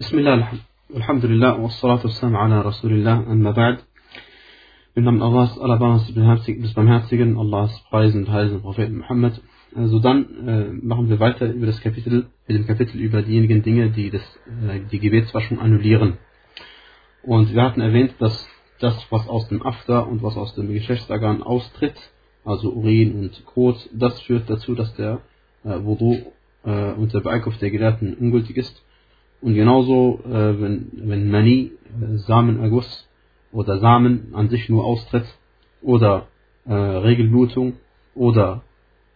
بسم الله الحمد لله والصلاة والسلام على رسول الله أما بعد Im Namen Allahs, Allahs des Barmherzigen, Allahs Preisen und Heiligen Propheten Muhammad. Also dann äh, machen wir weiter über das Kapitel, mit dem Kapitel über diejenigen Dinge, die das, äh, die Gebetswaschung annullieren. Und wir hatten erwähnt, dass das, was aus dem After und was aus dem Geschlechtsorgan austritt, also Urin und Kot, das führt dazu, dass der äh, Wudu äh, unter Beeinkunft der Gelehrten ungültig ist. und genauso, äh, wenn, wenn Mani, äh, Samenerguss oder Samen an sich nur austritt oder äh, Regelblutung oder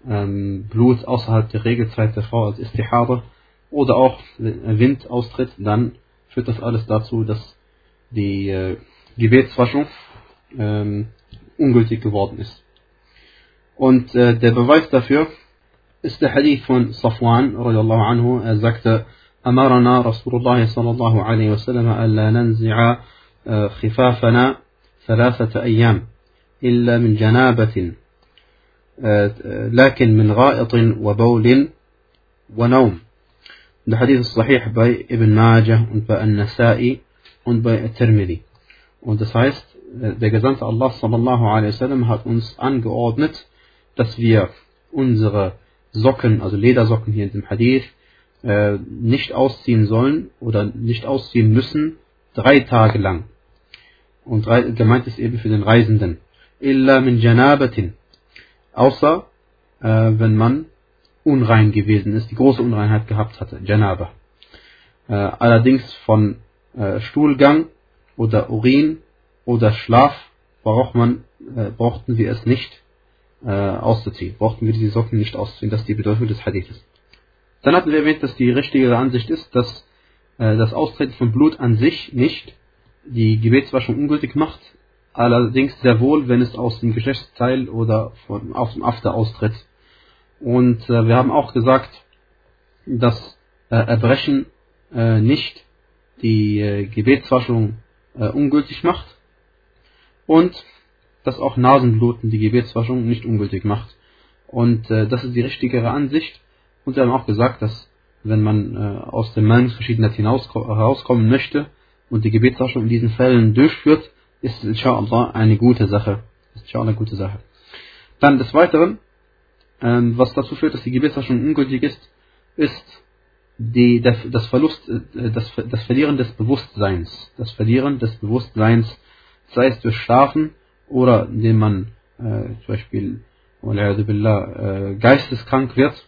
ähm, Blut außerhalb der Regelzeit der Frau als Istihada oder auch Wind austritt, dann führt das alles dazu, dass die äh, Gebetswaschung ähm, ungültig geworden ist. Und äh, der Beweis dafür ist der Hadith von Safwan, anhu, er sagte, أمرنا رسول الله صلى الله عليه وسلم أن لا ننزع آه، خفافنا ثلاثة أيام إلا من جنابة آه، لكن من غائط وبول ونوم. الحديث الصحيح باي ابن ماجه ونبا النسائي ونبا الترمذي. Und das heißt, der Gesandte Allah sallallahu alaihi wasallam hat uns angeordnet, dass wir unsere Socken, also Ledersocken hier in dem Hadith, äh, nicht ausziehen sollen oder nicht ausziehen müssen, drei Tage lang. Und gemeint ist eben für den Reisenden. Illa min janabatin. Außer, äh, wenn man unrein gewesen ist, die große Unreinheit gehabt hatte, Janaba. Äh, allerdings von äh, Stuhlgang oder Urin oder Schlaf braucht man, äh, brauchten wir es nicht äh, auszuziehen. Brauchten wir die Socken nicht auszuziehen. Das ist die Bedeutung des Hadithes. Dann hatten wir erwähnt, dass die richtige Ansicht ist, dass äh, das Austreten von Blut an sich nicht die Gebetswaschung ungültig macht, allerdings sehr wohl, wenn es aus dem Geschlechtsteil oder von, aus dem After austritt. Und äh, wir haben auch gesagt, dass äh, Erbrechen äh, nicht die äh, Gebetswaschung äh, ungültig macht und dass auch Nasenbluten die Gebetswaschung nicht ungültig macht. Und äh, das ist die richtigere Ansicht. Und wir haben auch gesagt, dass wenn man äh, aus der Meinungsverschiedenheit herauskommen möchte und die Gebetswaschung in diesen Fällen durchführt, ist inshallah eine gute Sache. Ist inshallah eine gute Sache. Dann des Weiteren, ähm, was dazu führt, dass die Gebetswaschung ungültig ist, ist die, das, das Verlust, äh, das, das Verlieren des Bewusstseins. Das Verlieren des Bewusstseins, sei es durch Schlafen oder indem man äh, zum Beispiel billah, äh, geisteskrank wird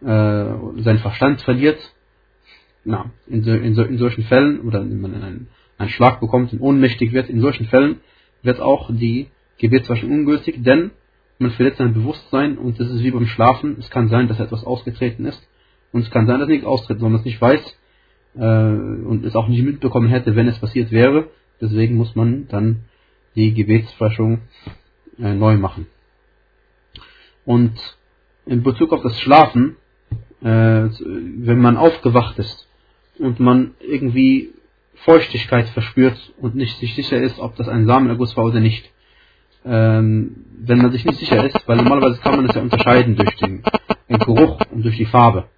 äh, seinen Verstand verliert, na, in, so, in, so, in solchen Fällen, oder wenn man einen, einen Schlag bekommt und ohnmächtig wird, in solchen Fällen wird auch die Gebetswaschung ungültig, denn man verliert sein Bewusstsein und das ist wie beim Schlafen. Es kann sein, dass etwas ausgetreten ist und es kann sein, dass nichts austritt, man es nicht weiß äh, und es auch nicht mitbekommen hätte, wenn es passiert wäre. Deswegen muss man dann die Gebetswaschung äh, neu machen. Und in Bezug auf das Schlafen äh, wenn man aufgewacht ist und man irgendwie Feuchtigkeit verspürt und nicht sich sicher ist, ob das ein Samenerguss war oder nicht. Ähm, wenn man sich nicht sicher ist, weil normalerweise kann man das ja unterscheiden durch den, den Geruch und durch die Farbe.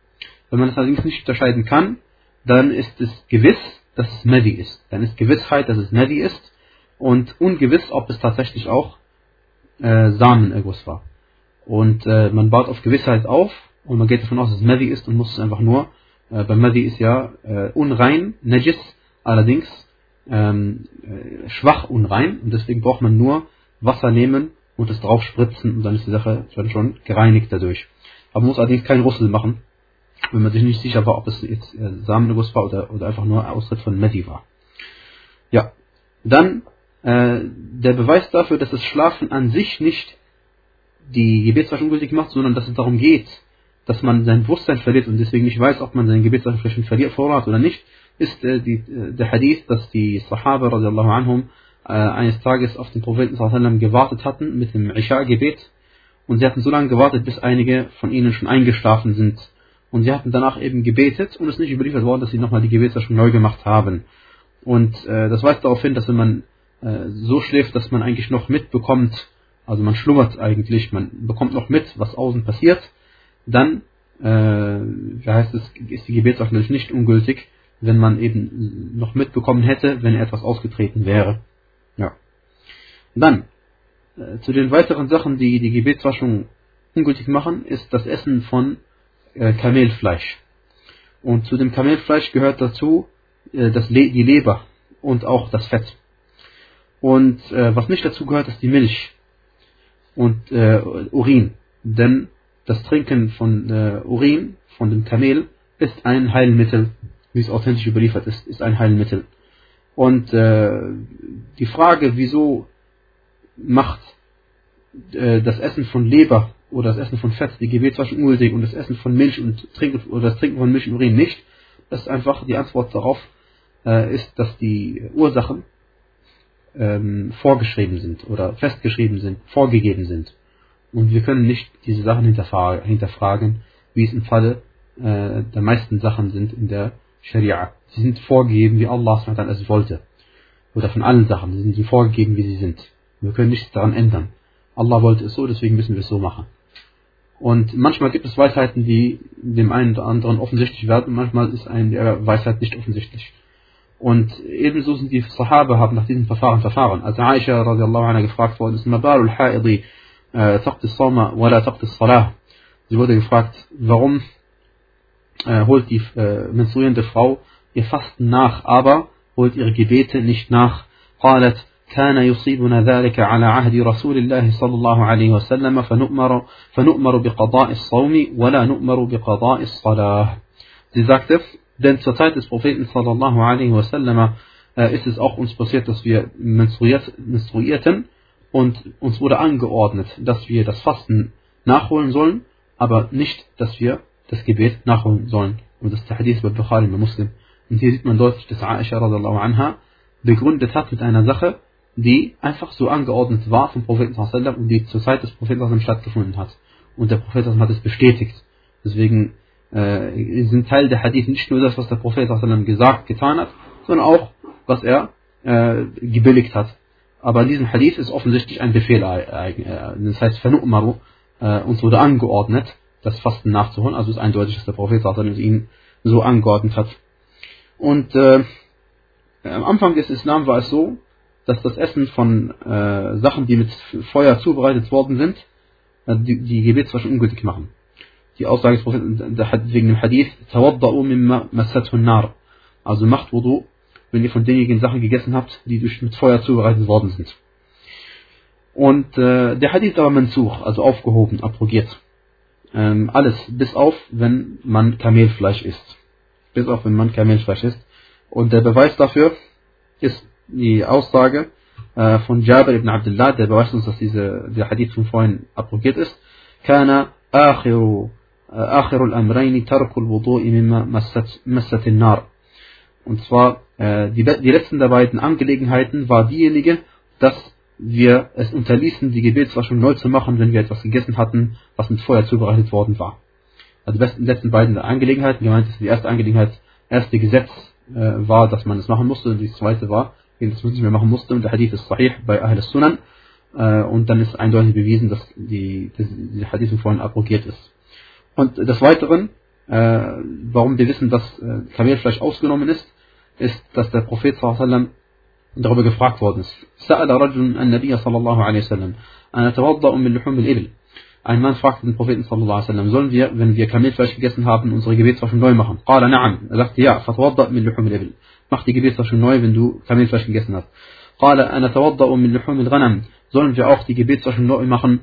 Wenn man das allerdings nicht unterscheiden kann, dann ist es gewiss, dass es Medi ist. Dann ist Gewissheit, dass es Medi ist und ungewiss, ob es tatsächlich auch äh, Samenerguss war. Und äh, man baut auf Gewissheit auf und man geht davon aus, dass es Madi ist und muss es einfach nur, äh, bei Madi ist ja äh, unrein, Najis, allerdings ähm, äh, schwach unrein und deswegen braucht man nur Wasser nehmen und es drauf spritzen und dann ist die Sache dann schon gereinigt dadurch. Aber man muss allerdings keinen Russel machen, wenn man sich nicht sicher war, ob es jetzt äh, Samenerguss war oder, oder einfach nur Austritt von Medi war. Ja, dann äh, der Beweis dafür, dass das Schlafen an sich nicht die Gebetswaschung gültig macht, sondern dass es darum geht, dass man sein Bewusstsein verliert und deswegen nicht weiß, ob man sein Gebetswaschung verliert vorhat oder nicht, ist äh, die, äh, der Hadith, dass die Sahaba radiallahu anhum äh, eines Tages auf den Propheten sallam gewartet hatten mit dem Isha-Gebet und sie hatten so lange gewartet, bis einige von ihnen schon eingeschlafen sind. Und sie hatten danach eben gebetet und es ist nicht überliefert worden, dass sie nochmal die Gebetswaschung neu gemacht haben. Und äh, das weist darauf hin, dass wenn man äh, so schläft, dass man eigentlich noch mitbekommt, also man schlummert eigentlich, man bekommt noch mit, was außen passiert, dann, äh, wie heißt es, ist die natürlich nicht ungültig, wenn man eben noch mitbekommen hätte, wenn etwas ausgetreten wäre. Ja. Dann, äh, zu den weiteren Sachen, die die Gebetswaschung ungültig machen, ist das Essen von äh, Kamelfleisch. Und zu dem Kamelfleisch gehört dazu äh, das Le die Leber und auch das Fett. Und äh, was nicht dazu gehört, ist die Milch und äh, Urin. Denn das Trinken von äh, Urin, von dem Kamel, ist ein Heilmittel, wie es authentisch überliefert ist, ist ein Heilmittel. Und äh, die Frage, wieso macht äh, das Essen von Leber oder das Essen von Fett die Gebetswaschung ungültig und das Essen von Milch und Trinken oder das Trinken von Milch und Urin nicht, das ist einfach die Antwort darauf äh, ist, dass die Ursachen ähm, vorgeschrieben sind oder festgeschrieben sind, vorgegeben sind. Und wir können nicht diese Sachen hinterfragen, wie es im Falle äh, der meisten Sachen sind in der Scharia. Sie sind vorgegeben, wie Allah es wollte. Oder von allen Sachen. Sie sind vorgegeben, wie sie sind. Wir können nichts daran ändern. Allah wollte es so, deswegen müssen wir es so machen. Und manchmal gibt es Weisheiten, die dem einen oder anderen offensichtlich werden, manchmal ist eine Weisheit nicht offensichtlich. Und ebenso sind die Sahaba haben nach diesem Verfahren verfahren. Als Aisha radiallahu anha gefragt worden ist, Mabalul Haidi taqti Soma wala taqti Salah. Sie wurde gefragt, warum äh, holt die äh, menstruierende Frau ihr Fasten nach, aber holt ihre Gebete nicht nach. قالت كان يصيبنا ذلك على عهد رسول الله صلى الله عليه وسلم فنؤمر, فنؤمر بقضاء الصوم ولا نؤمر بقضاء الصلاة. Sie sagte, denn zur Zeit des Propheten sallallahu alaihi wasallam äh, ist es auch uns passiert, dass wir menstruiert, menstruierten und uns wurde angeordnet, dass wir das Fasten nachholen sollen, aber nicht, dass wir das Gebet nachholen sollen. Und das ist der Hadith bei Bukhari bei Muslim. Und hier sieht man deutlich, dass Aisha radiallahu anha begründet hat mit einer Sache, die einfach so angeordnet war vom Propheten sallallahu und die zur Zeit des Propheten sallallahu stattgefunden hat. Und der Prophet hat es bestätigt. Deswegen äh, sind Teil der Hadith nicht nur das, was der Prophet gesagt, getan hat, sondern auch, was er äh, gebilligt hat. Aber in diesem Hadith ist offensichtlich ein Befehl, das heißt, Fanu'maru, äh, uns wurde angeordnet, das Fasten nachzuholen, also ist eindeutig, dass der Prophet ihn so angeordnet hat. Und äh, am Anfang des Islam war es so, dass das Essen von äh, Sachen, die mit Feuer zubereitet worden sind, äh, die, die Gebetswaschen ungültig machen die Aussage des Propheten wegen dem Hadith, mimma massathu nar. Also macht Wudu, wenn ihr von denjenigen Sachen gegessen habt, die durch mit Feuer zubereitet worden sind. Und äh, der Hadith aber Mansuch, also aufgehoben, abrogiert. Ähm, alles, bis auf, wenn man Kamelfleisch isst. Bis auf, wenn man Kamelfleisch isst. Und der Beweis dafür ist die Aussage äh, von Jabir ibn Abdullah, der beweist uns, dass diese, der Hadith von vorhin abrogiert ist. Kana akhiru آخر الأمرين ترك الوضوء مما مست, مست النار. und zwar, äh, die, die letzten der beiden Angelegenheiten war diejenige, dass wir es unterließen, die Gebetswaschung neu zu machen, wenn wir etwas gegessen hatten, was mit Feuer zubereitet worden war. Also die letzten beiden Angelegenheiten, gemeint ist die erste Angelegenheit, erste Gesetz äh, war, dass man es machen musste, und die zweite war, dass man es nicht mehr machen musste, und der Hadith ist sahih bei Ahl Sunan, äh, und dann ist eindeutig bewiesen, dass die, dass die Hadith vorhin abrogiert ist. Und des Weiteren, äh, warum wir wissen, dass äh, Kamelfleisch ausgenommen ist, ist, dass der Prophet sallam, darüber gefragt worden ist. سأل رجل النبي صلى الله عليه وسلم أن أتوضأ من لحوم الإبل ein Mann fragte den Propheten sallallahu alaihi wasallam, sollen wir, wenn wir Kamelfleisch gegessen haben, unsere Gebetswaschung neu machen? قال نعم. Er sagte ja, فتوضأ من لحوم الإبل. Mach die Gebetswaschung neu, wenn du Kamelfleisch gegessen hast. قال أنا أتوضأ من لحوم الغنم. Sollen wir auch die Gebetswaschung neu machen,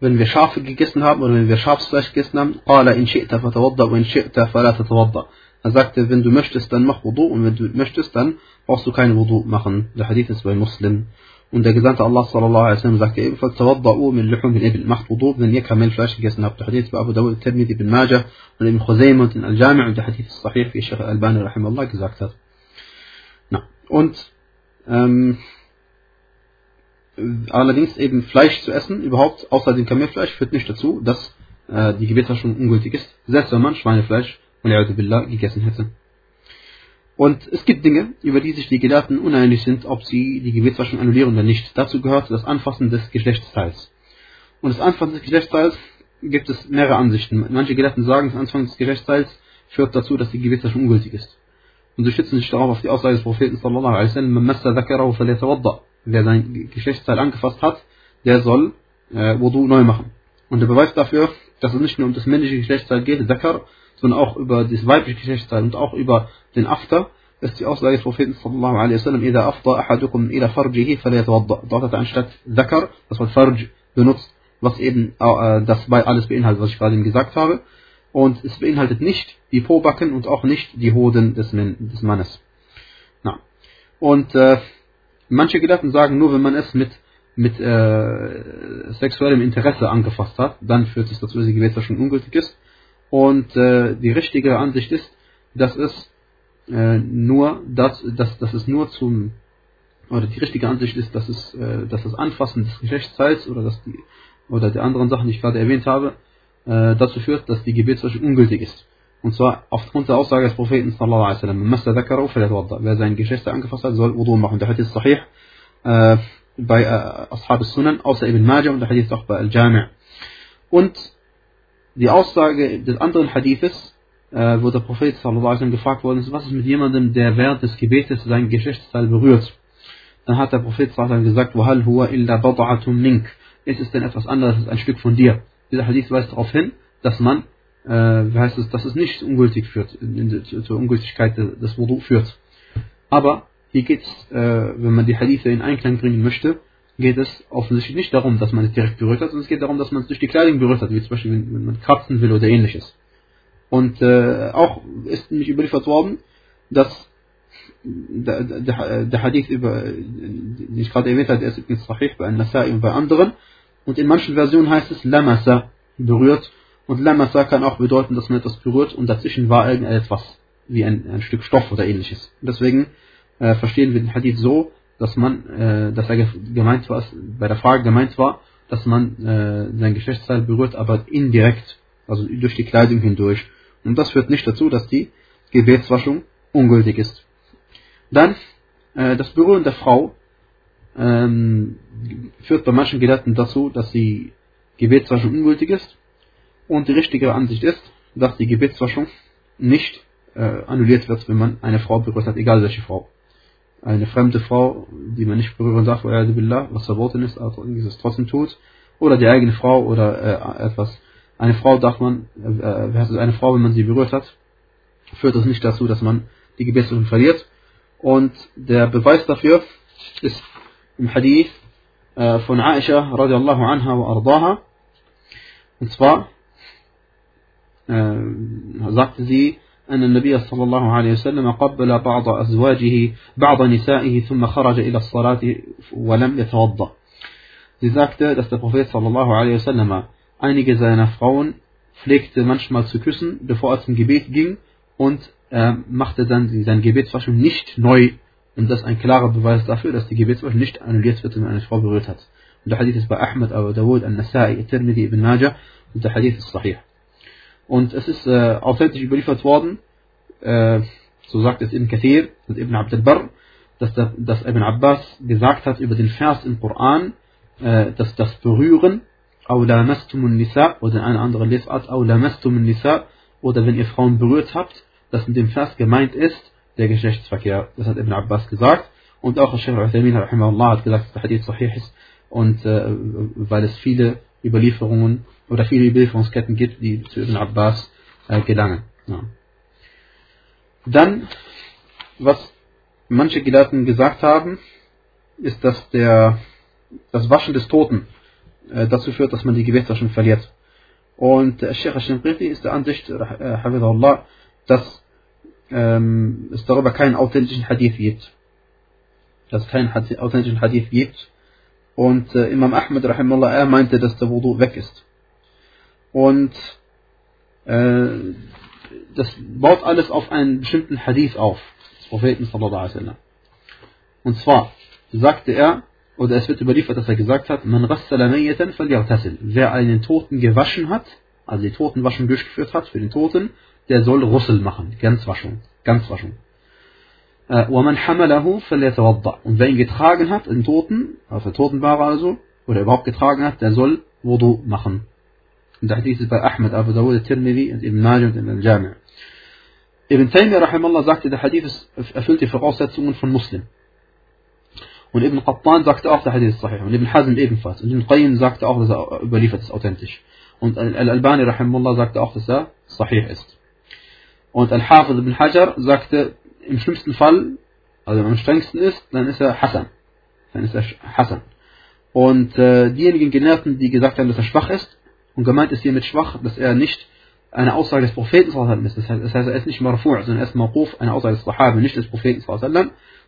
wenn wir Schafe gegessen haben oder wenn wir Schafsfleisch gegessen haben, قال إن شئت فتوضأ وإن شئت فلا تتوضأ. Er sagte, wenn du möchtest, dann mach Wudu und wenn du möchtest, dann brauchst du kein Wudu machen. Der Hadith ist bei Muslim. Und der Gesandte Allah sallallahu alaihi wasallam sagte ebenfalls, tawadda'u min luhum al-ibil. Macht Wudu, wenn ihr Kamelfleisch gegessen habt. Der Hadith bei Abu Dawud, Tirmidhi, Ibn Majah und Ibn Khuzaymah und in Al-Jami' und der Hadith ist sahih, wie Sheikh Al-Albani rahimahullah gesagt hat. Na, und ähm, allerdings eben Fleisch zu essen, überhaupt außer dem Kamelfleisch, führt nicht dazu, dass äh, die Gebetswaschung ungültig ist, selbst wenn man Schweinefleisch Billah, gegessen hätte. Und es gibt Dinge, über die sich die Gelehrten uneinig sind, ob sie die Gebetswaschung annullieren oder nicht. Dazu gehört das Anfassen des Geschlechtsteils. Und das Anfassen des Geschlechtsteils gibt es mehrere Ansichten. Manche Gelehrten sagen, das Anfassen des Geschlechtsteils führt dazu, dass die Gebetswaschung ungültig ist. und sie stützen sich darauf auf die Aussage des Propheten sallallahu alaihi wasallam, man massa dhakarahu falyatawadda. Wer sein Geschlechtsteil angefasst hat, der soll äh, Wudu neu machen. Und der Beweis dafür, dass es nicht nur um das männliche Geschlechtsteil geht, Dhakar, sondern auch über das weibliche Geschlechtsteil und auch über den After, ist die Aussage des Propheten sallallahu alaihi wasallam, إذا أفضى أحدكم إلى فرجه فليتوضأ. Dort hat er anstatt Dhakar das Wort Farj benutzt, was eben äh, das bei alles beinhaltet, was ich gerade gesagt habe. Und es beinhaltet nicht die Pobacken und auch nicht die Hoden des, des Mannes. Na. Und äh, manche Gelehrten sagen, nur wenn man es mit, mit äh, sexuellem Interesse angefasst hat, dann führt es dazu, dass die Gebetswaschung ungültig ist. Und äh, die richtige Ansicht ist, dass es äh, nur, dass, dass, dass es nur zum oder die richtige Ansicht ist, dass es, äh, dass das Anfassen des Geschlechtsteils oder dass die oder der anderen Sachen, die ich gerade erwähnt habe, äh, dazu führt, dass die Gebetswäsche ungültig ist. Und zwar aufgrund der Aussage des Propheten sallallahu alaihi wasallam, wer sein Geschlechtsteil angefasst hat, soll Wudu machen. Der Hadith ist sahih äh, bei äh, Ashab sunan außer Ibn Majah und der Hadith auch bei Al-Jami' und die Aussage des anderen Hadithes äh, wo der Prophet sallallahu alaihi wasallam gefragt worden ist, was ist mit jemandem, der während des Gebetes sein Geschlechtsteil berührt? Dann hat der Prophet sallallahu alaihi wasallam gesagt, وَهَلْ هُوَ إِلَّا بَضْعَةٌ مِنْك Ist es denn etwas anderes als ein Stück von dir? Dieser Hadith weist darauf hin, dass man, äh, wie heißt es, dass es nicht ungültig führt, zur Ungültigkeit des Wudu führt. Aber hier geht es, äh, wenn man die Hadithe in Einklang bringen möchte, geht es offensichtlich nicht darum, dass man es direkt berührt hat, sondern es geht darum, dass man es durch die Kleidung berührt hat, wie zum Beispiel, wenn, wenn man kratzen will oder ähnliches. Und äh, auch ist nämlich überliefert worden, dass der Hadith über, den ich gerade erwähnt habe, der ist übrigens Sahih bei Nasai und bei anderen. Und in manchen Versionen heißt es Lamasa, berührt. Und Lamasa kann auch bedeuten, dass man etwas berührt und dazwischen war irgendetwas, wie ein, ein Stück Stoff oder ähnliches. Und deswegen äh, verstehen wir den Hadith so, dass man, äh, dass er gemeint war, bei der Frage gemeint war, dass man äh, sein Geschlechtsteil berührt, aber indirekt, also durch die Kleidung hindurch. Und das führt nicht dazu, dass die Gebetswaschung ungültig ist. Dann äh, das Berühren der Frau ähm, führt bei manchen Gelehrten dazu, dass die Gebetswaschung ungültig ist. Und die richtige Ansicht ist, dass die Gebetswaschung nicht äh, annulliert wird, wenn man eine Frau berührt hat, egal welche Frau. Eine fremde Frau, die man nicht berühren darf, was verboten ist, aber es trotzdem tut. Oder die eigene Frau oder äh, etwas eine Frau darf man, äh, eine Frau, wenn man sie berührt hat, führt das nicht dazu, dass man die Gebetswürfel verliert. Und der Beweis dafür ist im Hadith äh, von Aisha radiallahu anha wa ardaha. Und zwar äh, sagte sie, أن النبي صلى الله عليه وسلم قبل بعض أزواجه بعض نسائه ثم خرج إلى الصلاة ولم يتوضأ. Sie sagte, dass der Prophet صلى الله عليه وسلم einige seiner Frauen pflegte manchmal zu küssen, bevor er zum Gebet ging und er machte dann seine Gebetswaschung nicht neu. Und das ist ein klarer Beweis dafür, dass die Gebetswaschung nicht annulliert wird, wenn eine Frau berührt hat. Und der Hadith ist bei Ahmed, Abu Dawud, Al-Nasai, Tirmidhi, Ibn Majah und der Hadith ist sahih. Und es ist äh, authentisch überliefert worden, äh, so sagt es Ibn Kathir und Ibn Abd al-Barr, dass, dass Ibn Abbas gesagt hat über den Vers im Koran, äh, dass das Berühren, Aulamastum nisa oder eine andere Lesart, Aulamastum nisa oder wenn ihr Frauen berührt habt, dass mit dem Vers gemeint ist, der Geschlechtsverkehr. Das hat Ibn Abbas gesagt. Und auch Sheikh Al-Uthaymin hat gesagt, dass der Hadith sahih ist. Und äh, weil es viele Überlieferungen oder viele Überlieferungsketten gibt, die zu Ibn Abbas äh, gelangen. Ja. Dann, was manche Gelehrten gesagt haben, ist, dass der, das Waschen des Toten äh, dazu führt, dass man die Gebetswaschung verliert. Und äh, Sheikh Al-Shinqiti ist der Ansicht, äh, dass ähm, es darüber keinen authentischen Hadith gibt. Dass es keinen authentischen Hadith gibt. Und äh, Imam Ahmed, rahimahullah, er meinte, dass der Wudu weg ist. Und äh, das baut alles auf einen bestimmten Hadith auf, des Propheten sallallahu alaihi wasallam. Und zwar sagte er, oder es wird überliefert, dass er gesagt hat, man Wer einen Toten gewaschen hat, also die Totenwaschung durchgeführt hat für den Toten, der soll Russel machen, Ganzwaschung, Ganzwaschung. Äh, und wer ihn getragen hat, den Toten, also Totenware also, oder überhaupt getragen hat, der soll Wudu machen. Und der Hadith ist bei Ahmed, Abu Dawud, Tirmidhi und Ibn Majah und Ibn Jami'. Ibn Taymiyyah rahimallah sagte, der Hadith erfüllt die Voraussetzungen von Muslim. Und Ibn Qattan sagte auch, der Hadith ist sahih. Und Ibn Hazm ebenfalls. Und Ibn Qayyim sagte auch, dass er überliefert ist, authentisch. Und Al-Albani rahimallah sagte auch, dass er sahih ist. Und Al-Hafiz Ibn Hajar sagte, im schlimmsten Fall, also am strengsten ist, dann ist er Hassan. Dann ist er Hassan. Und äh, diejenigen Gelehrten, die gesagt haben, dass er schwach ist, und gemeint ist hiermit schwach, dass er nicht eine Aussage des Propheten ist. Das heißt, er ist nicht marfu' sondern er ist maquf, eine Aussage des Sahabe, nicht des Propheten.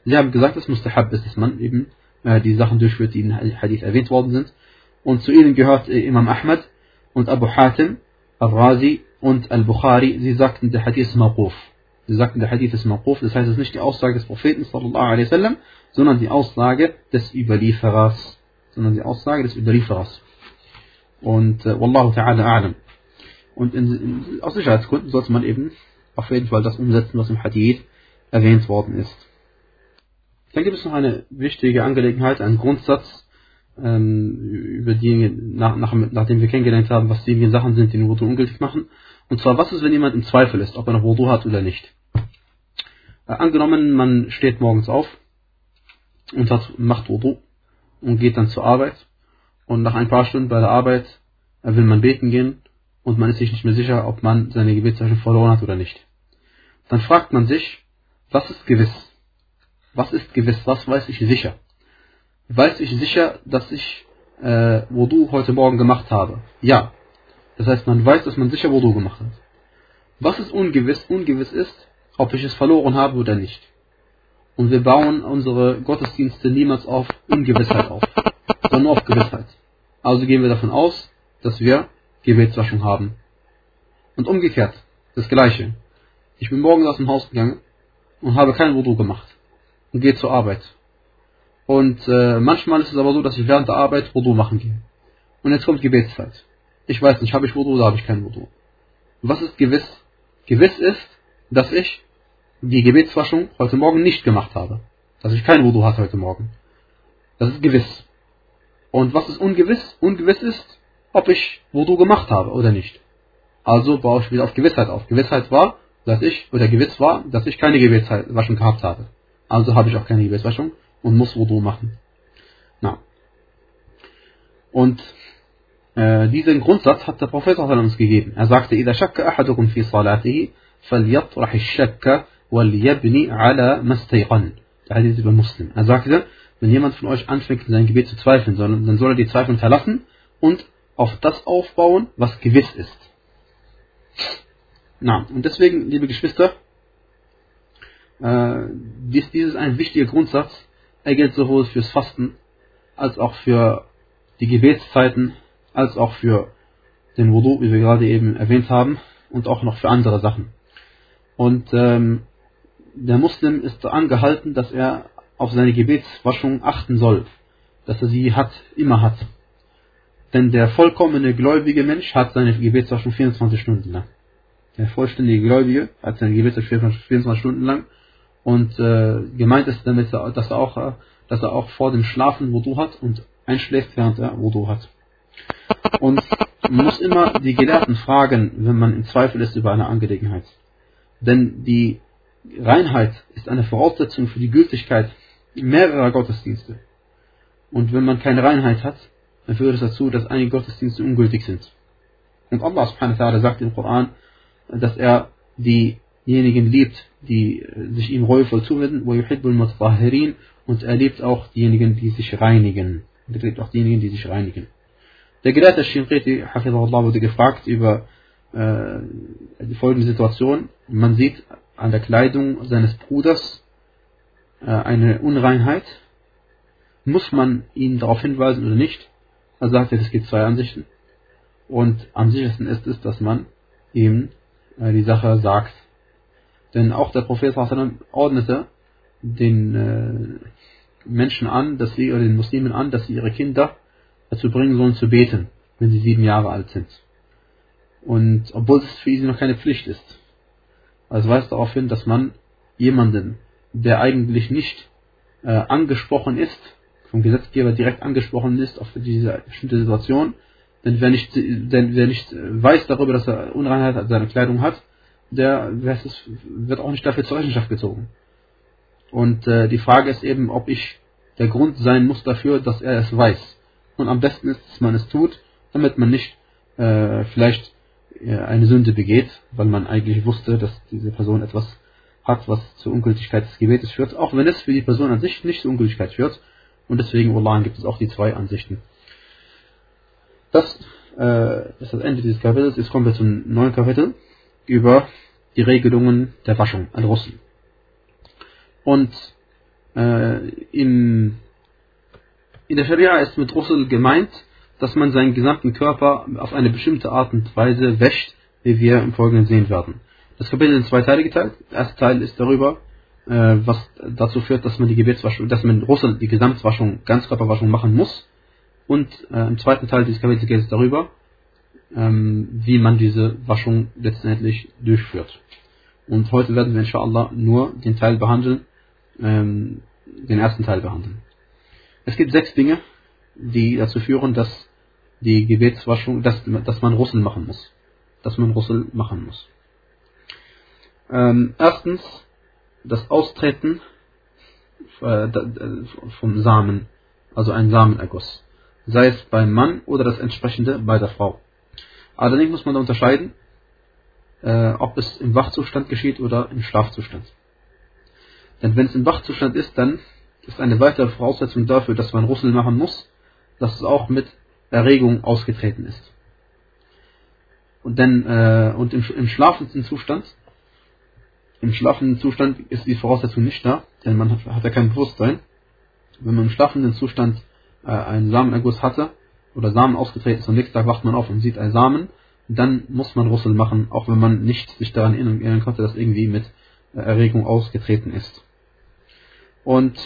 Sie haben gesagt, dass mustahab ist, dass man eben äh, die Sachen durchführt, die in Hadith erwähnt worden sind. Und zu ihnen gehört äh, Imam Ahmad und Abu Hatim, Al-Razi und Al-Bukhari. Sie sagten, der Hadith ist maquf. Sie sagten, der Hadith ist maquf. Das heißt, es ist nicht die Aussage des Propheten, wasallam, sondern die Aussage des Überlieferers. Sondern die Aussage des Überlieferers. Und äh, Wallahu ta'ala a'lam. Und in, in, aus Sicherheitsgründen sollte man eben auf jeden Fall das umsetzen, was im Hadith erwähnt worden ist. Dann gibt es noch eine wichtige Angelegenheit, einen Grundsatz, ähm, über die, nach, nach, nachdem wir kennengelernt haben, was die Sachen sind, die den Wudu ungültig machen. Und zwar, was ist, wenn jemand im Zweifel ist, ob er noch Wudu hat oder nicht? Äh, angenommen, man steht morgens auf und hat, macht Wudu und geht dann zur Arbeit und nach ein paar Stunden bei der Arbeit äh, will man beten gehen und man ist sich nicht mehr sicher, ob man seine Gebetszeichen verloren hat oder nicht. Dann fragt man sich, was ist gewiss? Was ist gewiss? Was weiß ich sicher? Weiß ich sicher, dass ich äh, Wudu heute Morgen gemacht habe? Ja. Das heißt, man weiß, dass man sicher Wudu gemacht hat. Was ist ungewiss? Ungewiss ist, ob ich es verloren habe oder nicht. Und wir bauen unsere Gottesdienste niemals auf Ungewissheit auf, sondern auf Gewissheit. Also gehen wir davon aus, dass wir Gebetswaschung haben. Und umgekehrt, das gleiche. Ich bin morgens aus dem Haus gegangen und habe kein Wudu gemacht und gehe zur Arbeit. Und äh, manchmal ist es aber so, dass ich während der Arbeit Wudu machen gehe. Und jetzt kommt Gebetszeit. Ich weiß nicht, habe ich Wudu oder habe ich kein Wudu. Was ist gewiss? Gewiss ist, dass ich die Gebetswaschung heute Morgen nicht gemacht habe. Dass ich kein Wudu hatte heute Morgen. Das ist gewiss. Und was ist ungewiss? Ungewiss ist, ob ich Wudu gemacht habe oder nicht. Also baue ich wieder auf Gewissheit auf. Gewissheit war, dass ich, oder gewiss war, dass ich keine Gebetswaschung gehabt habe. Also habe ich auch keine Gebetswaschung und muss Wudu machen. Na. Und äh, diesen Grundsatz hat der Prophet uns gegeben. Er sagte, إذا شك أحدكم في صلاته فليطرح الشك وليبني على ما استيقن. Der Hadith über Muslim. Er sagte, wenn jemand von euch anfängt, in sein Gebet zu zweifeln, dann soll er die Zweifel verlassen und auf das aufbauen, was gewiss ist. Na, und deswegen, liebe Geschwister, äh, dies, dies ist ein wichtiger Grundsatz. Er gilt sowohl fürs Fasten, als auch für die Gebetszeiten, als auch für den Wudu, wie wir gerade eben erwähnt haben, und auch noch für andere Sachen. Und ähm, der Muslim ist angehalten, dass er auf seine Gebetswaschung achten soll, dass er sie hat, immer hat. Denn der vollkommene gläubige Mensch hat seine Gebetswaschung 24 Stunden lang. Der vollständige Gläubige hat seine Gebetswaschung 24 Stunden lang. Und äh, gemeint ist damit, dass er auch, dass er auch vor dem Schlafen Wudu hat und einschläft, während er Wudu hat. Und man muss immer die Gelehrten fragen, wenn man im Zweifel ist über eine Angelegenheit. Denn die Reinheit ist eine Voraussetzung für die Gültigkeit mehrerer Gottesdienste. Und wenn man keine Reinheit hat, dann führt es dazu, dass einige Gottesdienste ungültig sind. Und Allah subhanahu wa sagt im Koran, dass er diejenigen liebt, die sich ihm reuevoll zuwenden, und er liebt auch diejenigen, die sich reinigen. Und er liebt auch diejenigen, die sich reinigen. Der Gelehrte Shinqiti, Hafizahullah, wurde gefragt über äh, die folgende Situation. Man sieht an der Kleidung seines Bruders äh, eine Unreinheit, muss man ihn darauf hinweisen oder nicht? Er sagte, es gibt zwei Ansichten. Und am sichersten ist es, dass man ihm äh, die Sache sagt. Denn auch der Prophet ordnete den äh, Menschen an, dass sie, oder den Muslimen an, dass sie ihre Kinder dazu bringen sollen zu beten, wenn sie sieben Jahre alt sind. Und obwohl es für sie noch keine Pflicht ist. Also weist darauf hin, dass man jemanden der eigentlich nicht äh, angesprochen ist, vom Gesetzgeber direkt angesprochen ist auf diese bestimmte Situation, denn wer nicht, denn wer nicht weiß darüber, dass er Unreinheit an seiner Kleidung hat, der wird auch nicht dafür zur Rechenschaft gezogen. Und äh, die Frage ist eben, ob ich der Grund sein muss dafür, dass er es weiß. Und am besten ist, dass man es tut, damit man nicht äh, vielleicht äh, eine Sünde begeht, weil man eigentlich wusste, dass diese Person etwas hat, was zur Ungültigkeit des Gebetes führt, auch wenn es für die Person an sich nicht zur Ungültigkeit führt. Und deswegen, Allah, gibt es auch die zwei Ansichten. Das äh, ist das Ende dieses Kapitels. Jetzt kommen wir zum neuen Kapitel über die Regelungen der Waschung, Al-Russel. Und äh, in, in der Scharia ist mit Russel gemeint, dass man seinen gesamten Körper auf eine bestimmte Art und Weise wäscht, wie wir im Folgenden sehen werden. Das Kapitel in zwei Teile geteilt. Der erste Teil ist darüber, äh, was dazu führt, dass man die Gebetswaschung, dass man Russel die Gesamtwaschung, Ganzkörperwaschung machen muss. Und äh, im zweiten Teil dieses Kapitels geht es darüber, ähm, wie man diese Waschung letztendlich durchführt. Und heute werden wir inshallah nur den Teil behandeln, ähm, den ersten Teil behandeln. Es gibt sechs Dinge, die dazu führen, dass die Gebetswaschung, dass, dass man Russel machen muss. Dass man Russel machen muss. Ähm, erstens, das Austreten äh, vom Samen, also ein Samenerguss. Sei es beim Mann oder das entsprechende bei der Frau. Allerdings muss man da unterscheiden, äh, ob es im Wachzustand geschieht oder im Schlafzustand. Denn wenn es im Wachzustand ist, dann ist eine weitere Voraussetzung dafür, dass man Russel machen muss, dass es auch mit Erregung ausgetreten ist. Und, denn, äh, und im, im schlafenden Zustand, im schlafenden Zustand ist die Voraussetzung nicht da, denn man hat, hat ja kein Bewusstsein. Wenn man im schlafenden Zustand äh, einen Samenerguss hatte oder Samen ausgetreten ist und nächsten Tag wacht man auf und sieht einen Samen, dann muss man Russel machen, auch wenn man nicht sich daran erinnern konnte, dass irgendwie mit äh, Erregung ausgetreten ist. Und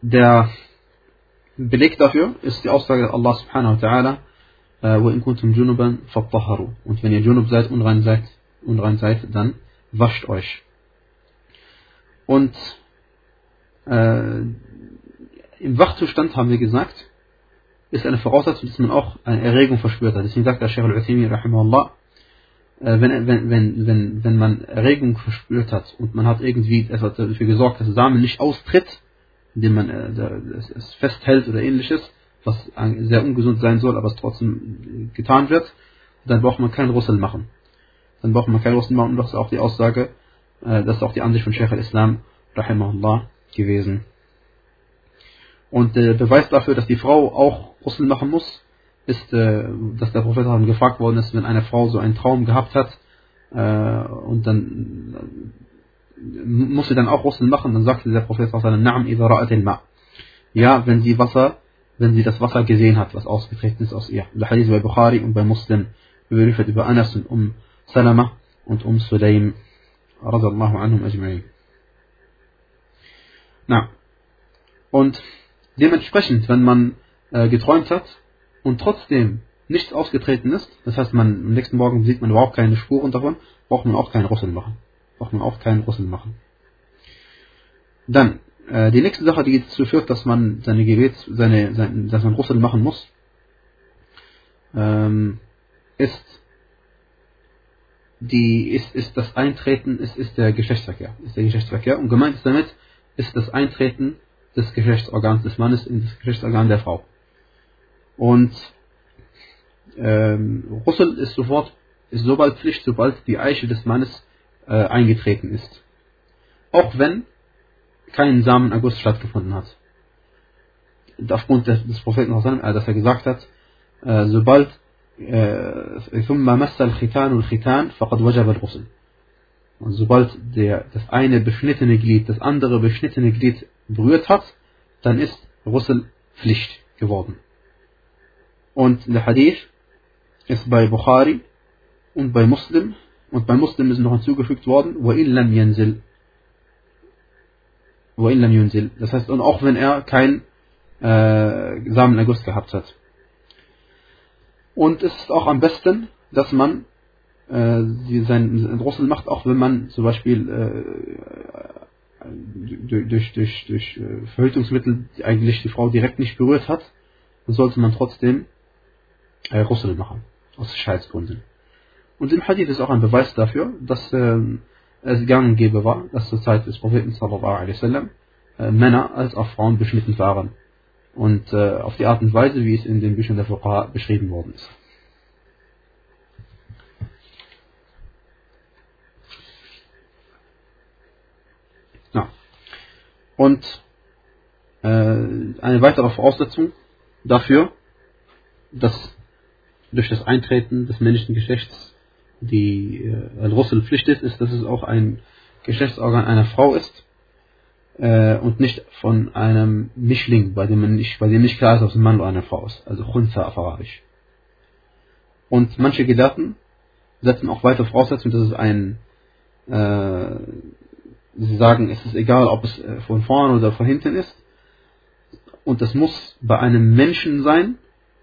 der Beleg dafür ist die Aussage Allah subhanahu wa ta'ala, وَإِن كُنْتُمْ جُنُبًا فَطَّهَرُوا Und wenn ihr Junub seid, unrein seid, unrein seid, dann wascht euch. Und äh, im Wachzustand haben wir gesagt, ist eine Voraussetzung, dass man auch eine Erregung verspürt hat. Deswegen sagt der Sheikh al-Uthimi rahimahullah, äh, wenn, wenn, wenn, wenn, wenn man Erregung verspürt hat und man hat irgendwie dafür gesorgt, dass der Samen nicht austritt, indem man äh, es festhält oder ähnliches, was sehr ungesund sein soll, aber es trotzdem getan wird, dann braucht man keinen Russel machen. Dann braucht man keinen Russel machen das ist auch die Aussage, äh, das ist auch die Ansicht von Sheikh al-Islam, rahimahullah, gewesen. Und der Beweis dafür, dass die Frau auch Russel machen muss, ist, äh, dass der Prophet gefragt worden ist, wenn eine Frau so einen Traum gehabt hat äh, und dann muss sie dann auch Russel machen, dann sagte der Prophet Na'am al Ja, wenn sie Wasser, wenn sie das Wasser gesehen hat, was ausgetreten ist aus ihr. Der Hadith bei Bukhari und bei Muslim überliefert über Anas und um Salama und um Sulaim radallahu anhum ajma'in. Na. Und dementsprechend, wenn man äh, geträumt hat und trotzdem nichts ausgetreten ist, das heißt, man am nächsten Morgen sieht man überhaupt keine Spuren davon, braucht man auch keinen Russel machen braucht man auch keinen Russel machen. Dann, äh, die nächste Sache, die dazu führt, dass man seine Gebets, seine, seine dass man Russel machen muss, ähm, ist die ist, ist das Eintreten, ist, ist der Geschlechtsverkehr. Ist der Geschlechtsverkehr. Und gemeint ist damit, ist das Eintreten des Geschlechtsorgans des Mannes in das Geschlechtsorgan der Frau. Und ähm, Russel ist sofort, ist sobald Pflicht, sobald die Eiche des Mannes äh, eingetreten ist. Auch wenn kein Samenerguss stattgefunden hat. Aufgrund des, des Propheten, äh, dass er gesagt hat, äh, sobald ثم مس الختان الختان فقد وجب الغسل und sobald der, das eine beschnittene Glied das andere beschnittene Glied berührt hat, dann ist Russel Pflicht geworden. Und der Hadith ist bei Bukhari und bei Muslim und bei Muslim ist noch hinzugefügt worden, وَإِن لَمْ يَنزِلْ وَإِن لَمْ يُنزِلْ Das heißt, und auch wenn er kein äh, Samenerguss gehabt hat. Und es ist auch am besten, dass man äh, seinen Russel macht, auch wenn man zum Beispiel äh, durch, durch, durch, durch äh, Verhütungsmittel eigentlich die Frau direkt nicht berührt hat, sollte man trotzdem äh, Russel machen, aus Sicherheitsgründen. Und im Hadith ist auch ein Beweis dafür, dass äh, es gang und gäbe war, dass zur Zeit des Propheten sallallahu alaihi wasallam äh, Männer als auch Frauen beschnitten waren. Und äh, auf die Art und Weise, wie es in den Büchern der Fuqaha beschrieben worden ist. Ja. Und äh, eine weitere Voraussetzung dafür, dass durch das Eintreten des männlichen Geschlechts die äh, Al-Russel Pflicht ist, ist, dass es auch ein Geschlechtsorgan einer Frau ist äh, und nicht von einem Mischling, bei dem man nicht, bei dem nicht klar ist, ob es ein Mann oder eine Frau ist, also Chunza auf Arabisch. Und manche Gelehrten setzen auch weiter Voraussetzungen, dass es ein äh, sie sagen, es ist egal, ob es äh, von vorne oder von hinten ist. Und es muss bei einem Menschen sein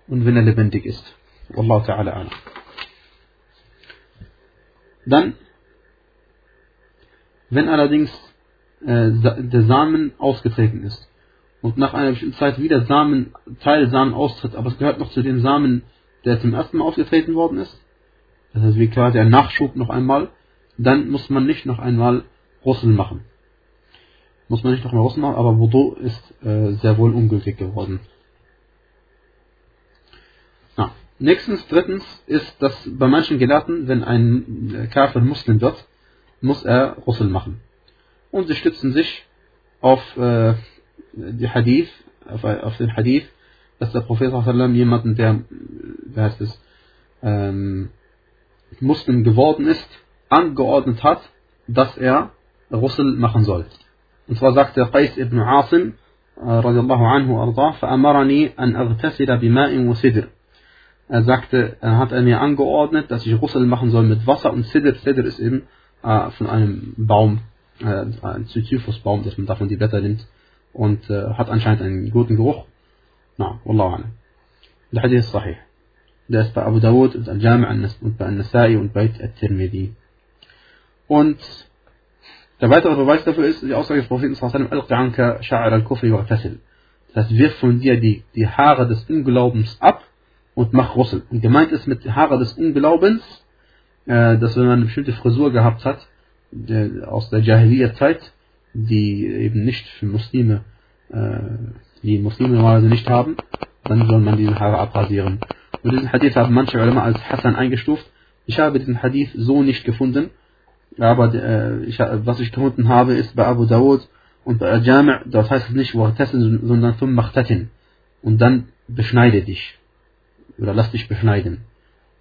und wenn er lebendig ist. Wallahu ta'ala ala. Dann, wenn allerdings äh, der Samen ausgetreten ist und nach einer bestimmten Zeit wieder Samen, Teil Samen austritt, aber es gehört noch zu dem Samen, der zum ersten Mal ausgetreten worden ist, das heißt wie quasi ein Nachschub noch einmal, dann muss man nicht noch einmal Russel machen. Muss man nicht noch einmal Russel machen, aber Wudu ist äh, sehr wohl ungültig geworden. Ja. Nächstens, drittens, ist, dass bei manchen Gelehrten, wenn ein Kafir Muslim wird, muss er Russel machen und sie stützen sich auf äh, die Hadith, auf, auf, den Hadith, dass der Prophet jemanden, der, wie heißt es, ähm, Muslim geworden ist, angeordnet hat, dass er Russel machen soll. Und zwar sagte Qais ibn Asim, radiallahu anhu arda, فأمرني أن أغتسل بماء وسدر. Er sagte, er hat er mir angeordnet, dass ich Russel machen soll mit Wasser und Sidr. Sidr ist eben äh, von einem Baum, äh, ein Zyphusbaum, dass man davon die Blätter nimmt und äh, hat anscheinend einen guten Geruch. Na, Wallahu alam. Der Hadith ist sahih. Der ist bei Abu Dawud und Al-Jami' und bei An-Nasai und bei At-Tirmidhi. Und der weitere Beweis dafür ist die Aussage des Propheten Al-Qanka Sha'ar al-Kufri wa Das heißt, wirf von dir die, die Haare des Unglaubens ab und mach Russel. Und gemeint ist mit Haare des Unglaubens, äh, dass wenn man eine bestimmte Frisur gehabt hat, aus der Jahiliyyah-Zeit, die eben nicht für Muslime, äh, die Muslime normalerweise nicht haben, dann soll man diese Haare abrasieren. Und diesen Hadith haben manche Ulama als Hassan eingestuft. Ich habe diesen Hadith so nicht gefunden, aber äh, ich, was ich gefunden habe, ist bei Abu Dawud und bei Al-Jami' dort heißt es nicht Wartasin, sondern Thum Machtatin. Und dann beschneide dich. Oder lass dich beschneiden.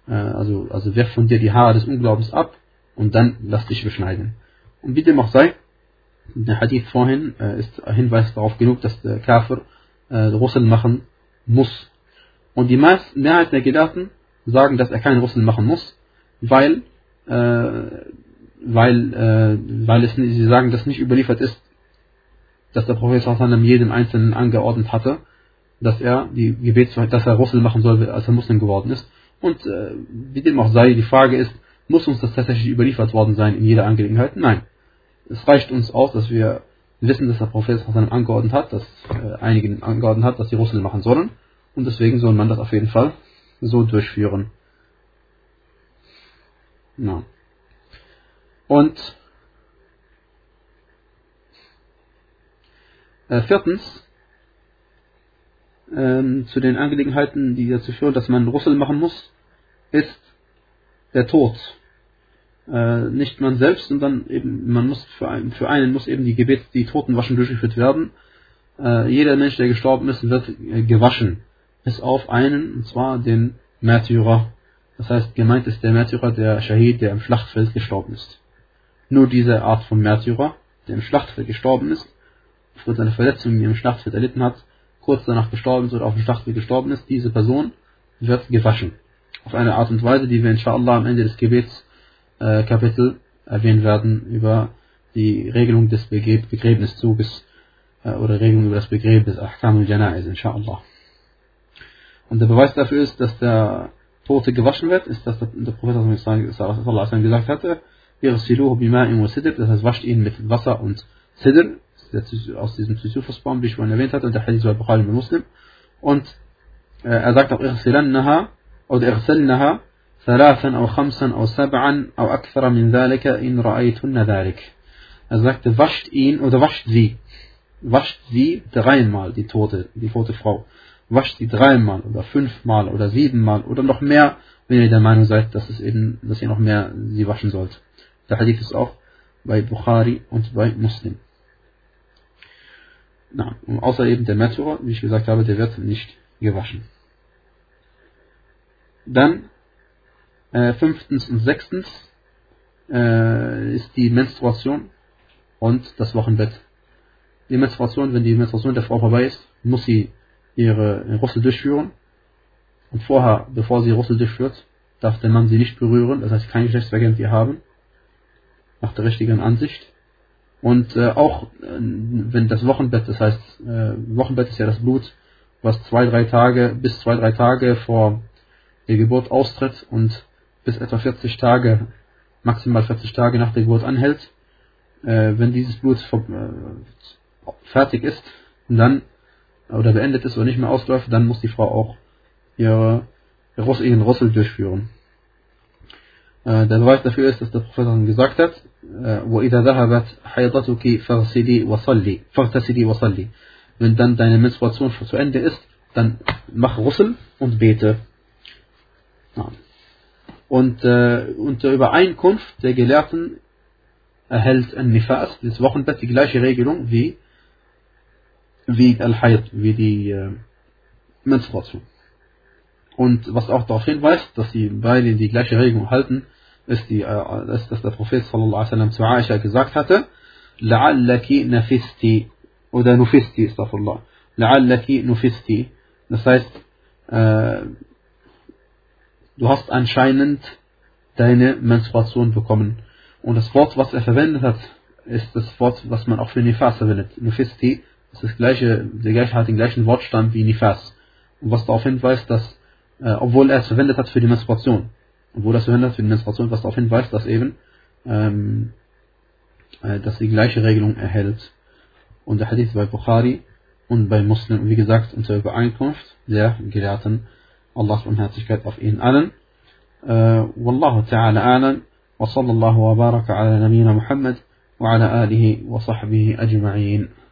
Äh, also, also wirf von dir die Haare des Unglaubens ab und dann lass dich beschneiden. Und wie dem auch sei, der Hadith vorhin äh, ist ein Hinweis darauf genug, dass der Kafir äh, Russel machen muss. Und die Mehrheit der Gelehrten sagen, dass er keinen Russel machen muss, weil, äh, weil, äh, weil es, sie sagen, dass nicht überliefert ist, dass der Prophet jedem Einzelnen angeordnet hatte, dass er die Gebets, dass er Russel machen soll, als er Muslim geworden ist. Und äh, wie dem auch sei, die Frage ist, muss uns das tatsächlich überliefert worden sein in jeder Angelegenheit? Nein. Es reicht uns aus, dass wir wissen, dass der Prophet angeordnet hat, dass äh, einigen angeordnet hat, dass die Russen machen sollen. Und deswegen soll man das auf jeden Fall so durchführen. Ja. Und äh, viertens, ähm, zu den Angelegenheiten, die dazu führen, dass man Russel machen muss, ist der Tod äh, nicht man selbst, sondern eben man muss für einen, für einen muss eben die Gebet, die Totenwaschen durchgeführt werden. Äh, jeder Mensch, der gestorben ist, wird äh, gewaschen, bis auf einen, und zwar den Märtyrer. Das heißt, gemeint ist der Märtyrer, der Shahid, der im Schlachtfeld gestorben ist. Nur diese Art von Märtyrer, der im Schlachtfeld gestorben ist, aufgrund seiner Verletzungen, die er im Schlachtfeld erlitten hat, kurz danach gestorben ist oder auf dem Schlachtfeld gestorben ist, diese Person wird gewaschen. Auf eine Art und Weise, die wir inshallah am Ende des Gebets äh, Kapitel erwähnt werden über die Regelung des Begräbniszuges äh, oder Regelung über das Begräbnis Ahkamul Janaiz, inshallah. Und der Beweis dafür ist, dass der Tote gewaschen wird, ist, dass der, Prophet gesagt hatte, das heißt, wascht ihn mit Wasser und Sidr, aus diesem Sisyphusbaum, wie ich vorhin erwähnt hatte, und der Hadith war Bukhari Muslim. Und äh, er sagt auch, oder ثلاثا أو خمسا أو سبعا أو أكثر من ذلك إن رأيتن ذلك Er sagte, wascht ihn oder wascht sie. Wascht sie dreimal, die tote, die tote Frau. Wascht sie dreimal oder fünfmal oder siebenmal oder noch mehr, wenn ihr der Meinung seid, dass es eben, dass ihr noch mehr sie waschen sollt. Der Hadith ist auch bei Bukhari und bei Muslim. Na, und außer eben der Märtyrer, wie ich gesagt habe, der wird nicht gewaschen. Dann äh, fünftens und sechstens äh, ist die Menstruation und das Wochenbett. Die Menstruation, wenn die Menstruation der Frau vorbei ist, muss sie ihre Russel durchführen. Und vorher, bevor sie Russel durchführt, darf der Mann sie nicht berühren, das heißt kein Geschlechtsverkehr mit ihr haben, nach der richtigen Ansicht. Und äh, auch äh, wenn das Wochenbett, das heißt, äh, Wochenbett ist ja das Blut, was zwei, drei Tage, bis zwei, drei Tage vor der Geburt austritt und bis etwa 40 Tage, maximal 40 Tage nach der Geburt anhält. Äh, wenn dieses Blut äh, fertig ist und dann oder beendet ist oder nicht mehr ausläuft, dann muss die Frau auch ihre, ihren Russel durchführen. Äh, der Beweis dafür ist, dass der Prophet gesagt hat, وَإِذَا ذَهَبَتْ حَيْضَتُكِ فَغْسِلِي وَصَلِّي فَغْتَسِلِي وَصَلِّي Wenn dann deine Menstruation zu Ende ist, dann mach Russel und bete. Ja. Und äh, unter Übereinkunft der Gelehrten erhält ein Nifas, das Wochenbett, die gleiche Regelung wie, wie Al-Hayd, wie die äh, Menstruation. Und was auch darauf hinweist, dass sie beide die gleiche Regelung halten, ist, die, äh, ist dass der Prophet sallallahu alaihi wasallam zu Aisha gesagt hatte, لعلك نفستي oder nufisti, astaghfirullah. لعلك nufisti. Das heißt, äh, du hast anscheinend deine Menstruation bekommen. Und das Wort, was er verwendet hat, ist das Wort, was man auch für Nifas verwendet. Nufisti ist das gleiche, der gleiche hat den gleichen Wortstamm wie Nifas. Und was darauf hinweist, dass, äh, obwohl er es verwendet hat für die Menstruation, obwohl er es verwendet hat für die Menstruation, was darauf hinweist, dass eben, ähm, äh, dass die gleiche Regelung erhält. Und der Hadith bei Bukhari und bei Muslim, wie gesagt, unter Übereinkunft der Gelehrten, Allahs Unherzigkeit auf ihnen allen. والله تعالى أعلم وصلى الله وبارك على نبينا محمد وعلى آله وصحبه أجمعين